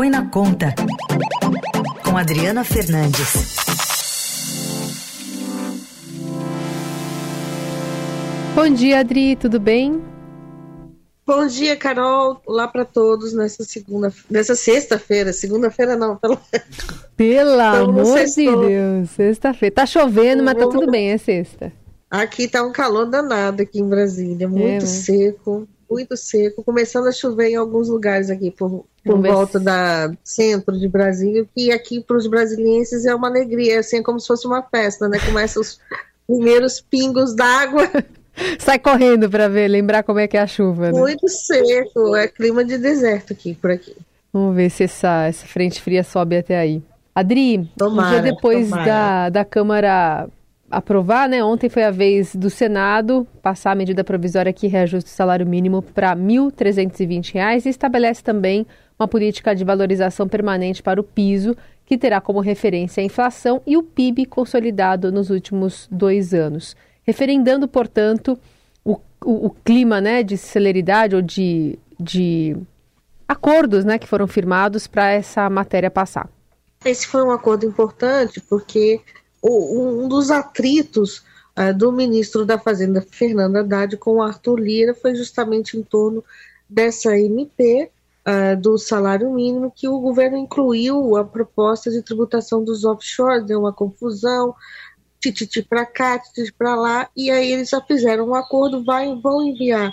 Põe na Conta, com Adriana Fernandes. Bom dia, Adri, tudo bem? Bom dia, Carol. Olá para todos nessa segunda, nessa sexta-feira. Segunda-feira não, pelo Pelo amor de Deus, sexta-feira. Tá chovendo, mas tá tudo bem, é sexta. Aqui tá um calor danado aqui em Brasília, muito é, seco, muito seco, começando a chover em alguns lugares aqui por, por volta da centro de Brasília, que aqui para os brasilienses é uma alegria, assim, é como se fosse uma festa, né? Começa os primeiros pingos d'água Sai correndo para ver, lembrar como é que é a chuva. Né? Muito seco, é clima de deserto aqui por aqui. Vamos ver se essa, essa frente fria sobe até aí. Adri, tomara, um dia depois da, da Câmara aprovar, né? Ontem foi a vez do Senado passar a medida provisória que reajusta o salário mínimo para R$ 1.320 e estabelece também uma política de valorização permanente para o piso, que terá como referência a inflação e o PIB consolidado nos últimos dois anos referendando, portanto, o, o, o clima né, de celeridade ou de, de acordos né, que foram firmados para essa matéria passar. Esse foi um acordo importante porque o, um dos atritos uh, do ministro da Fazenda, Fernando Haddad, com o Arthur Lira foi justamente em torno dessa MP uh, do salário mínimo que o governo incluiu a proposta de tributação dos offshore, deu uma confusão, tititi para cá, tititi para lá, e aí eles já fizeram um acordo, vai, vão enviar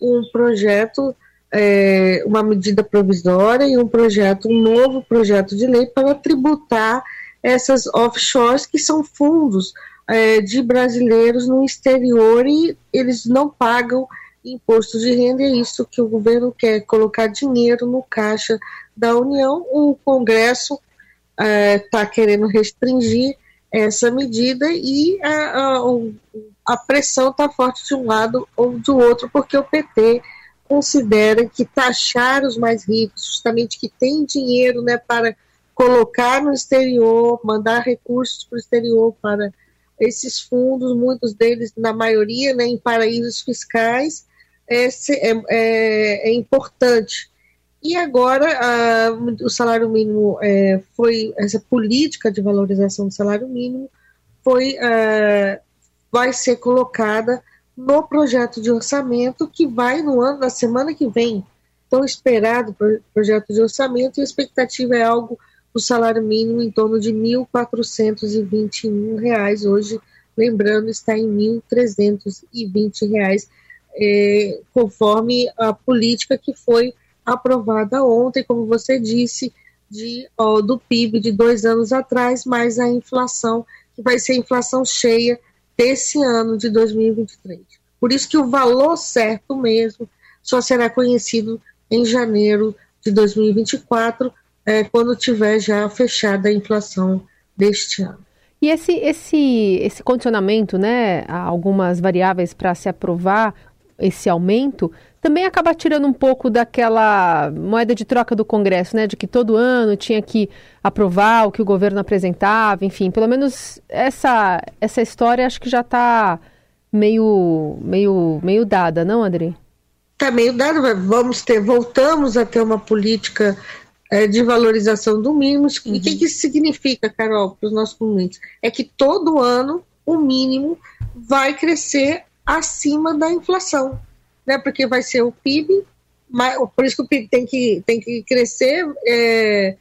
um projeto, é, uma medida provisória e um projeto, um novo projeto de lei para tributar essas offshores que são fundos é, de brasileiros no exterior e eles não pagam imposto de renda, é isso que o governo quer, colocar dinheiro no caixa da União, o Congresso está é, querendo restringir essa medida e a, a, a pressão está forte de um lado ou do outro, porque o PT considera que taxar os mais ricos, justamente que tem dinheiro né, para colocar no exterior, mandar recursos para o exterior para esses fundos, muitos deles, na maioria, né, em paraísos fiscais, é, é, é, é importante. E agora a, o salário mínimo é, foi essa política de valorização do salário mínimo foi é, vai ser colocada no projeto de orçamento que vai no ano da semana que vem tão esperado projeto de orçamento e a expectativa é algo o salário mínimo em torno de R$ 1.421 hoje lembrando está em R$ 1.320 é, conforme a política que foi aprovada ontem, como você disse, de, ó, do PIB de dois anos atrás, mais a inflação, que vai ser a inflação cheia desse ano de 2023. Por isso que o valor certo mesmo só será conhecido em janeiro de 2024, é, quando tiver já fechada a inflação deste ano. E esse, esse, esse condicionamento, né, a algumas variáveis para se aprovar esse aumento, também acaba tirando um pouco daquela moeda de troca do Congresso, né? De que todo ano tinha que aprovar o que o governo apresentava, enfim, pelo menos essa, essa história acho que já está meio, meio, meio dada, não, André? Está meio dada, vamos ter, voltamos a ter uma política é, de valorização do mínimo. Uhum. E o que, que isso significa, Carol, para os nossos clientes? É que todo ano o mínimo vai crescer acima da inflação né, porque vai ser o PIB, mas, por isso que o PIB tem que, tem que crescer, é,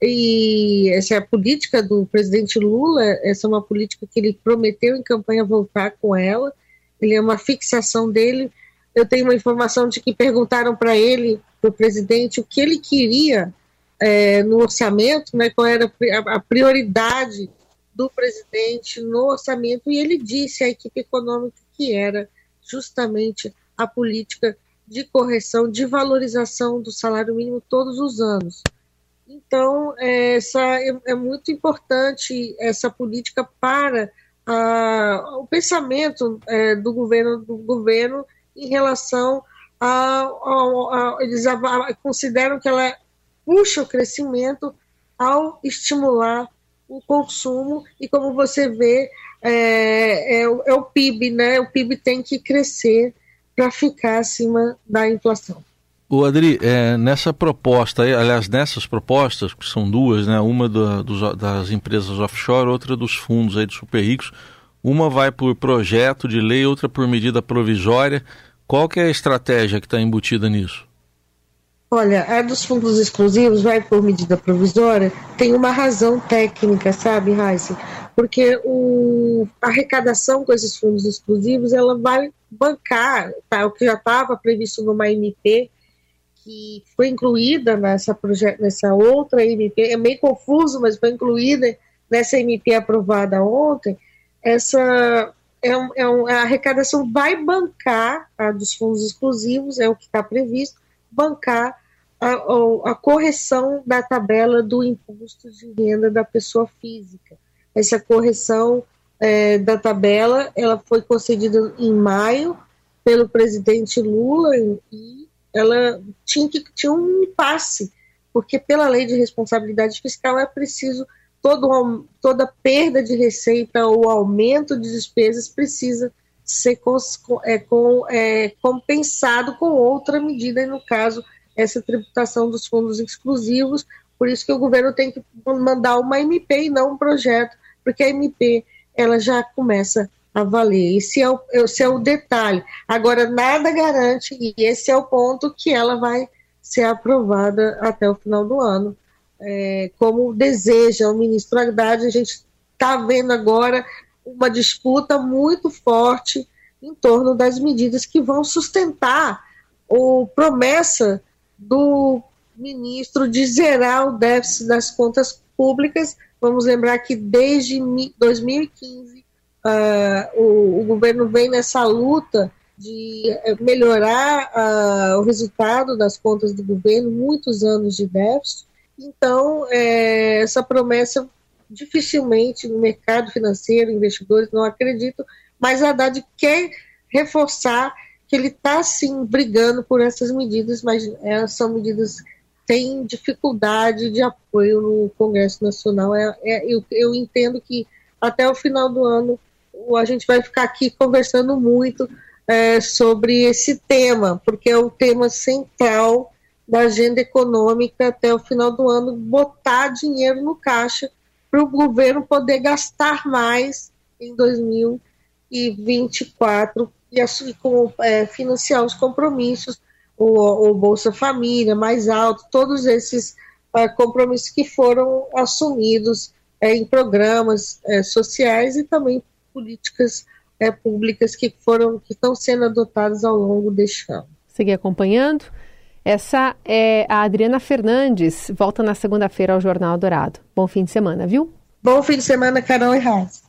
e essa é a política do presidente Lula, essa é uma política que ele prometeu em campanha voltar com ela, ele é uma fixação dele. Eu tenho uma informação de que perguntaram para ele, para o presidente, o que ele queria é, no orçamento, né, qual era a prioridade do presidente no orçamento, e ele disse à equipe econômica que era justamente a política de correção, de valorização do salário mínimo todos os anos. Então, é, essa é, é muito importante essa política para a, o pensamento é, do governo do governo em relação a, a, a eles consideram que ela puxa o crescimento ao estimular o consumo e como você vê é, é, é o PIB, né? O PIB tem que crescer para ficar acima da inflação. O Adri, é, nessa proposta, aliás, nessas propostas, que são duas, né? Uma do, do, das empresas offshore, outra dos fundos aí de super ricos, uma vai por projeto de lei, outra por medida provisória. Qual que é a estratégia que está embutida nisso? Olha, a dos fundos exclusivos vai por medida provisória, tem uma razão técnica, sabe, Raíssa? Porque o, a arrecadação com esses fundos exclusivos, ela vai bancar tá, o que já estava previsto numa MP, que foi incluída nessa, nessa outra MP, é meio confuso, mas foi incluída nessa MP aprovada ontem, essa é, um, é um, a arrecadação vai bancar a dos fundos exclusivos, é o que está previsto, bancar a, a, correção da tabela do imposto de renda da pessoa física. Essa correção é, da tabela ela foi concedida em maio pelo presidente Lula e ela tinha que tinha um impasse, porque pela lei de responsabilidade fiscal é preciso todo, toda perda de receita ou aumento de despesas precisa ser é, com, é, compensado com outra medida, e no caso, essa tributação dos fundos exclusivos. Por isso que o governo tem que mandar uma MP e não um projeto, porque a MP ela já começa a valer. Esse é o, esse é o detalhe. Agora, nada garante, e esse é o ponto que ela vai ser aprovada até o final do ano. É, como deseja o ministro Haddad, a gente está vendo agora uma disputa muito forte em torno das medidas que vão sustentar a promessa do ministro de zerar o déficit das contas públicas. Vamos lembrar que desde 2015 uh, o, o, governo vem nessa luta de eh, melhorar uh, o resultado das contas do governo, muitos anos de déficit. Então, é, essa promessa dificilmente no mercado financeiro, investidores não acreditam, mas a Haddad quer reforçar que ele está sim brigando por essas medidas, mas é, são medidas têm dificuldade de apoio no Congresso Nacional. É, é, eu, eu entendo que até o final do ano a gente vai ficar aqui conversando muito é, sobre esse tema, porque é o tema central da agenda econômica até o final do ano, botar dinheiro no caixa para o governo poder gastar mais em 2024 e assim, com, é, financiar os compromissos, o, o, Bolsa Família mais alto, todos esses é, compromissos que foram assumidos é, em programas é, sociais e também políticas é, públicas que foram que estão sendo adotadas ao longo deste ano. Seguir acompanhando. Essa é a Adriana Fernandes, volta na segunda-feira ao Jornal Dourado. Bom fim de semana, viu? Bom fim de semana, Carol e Raça.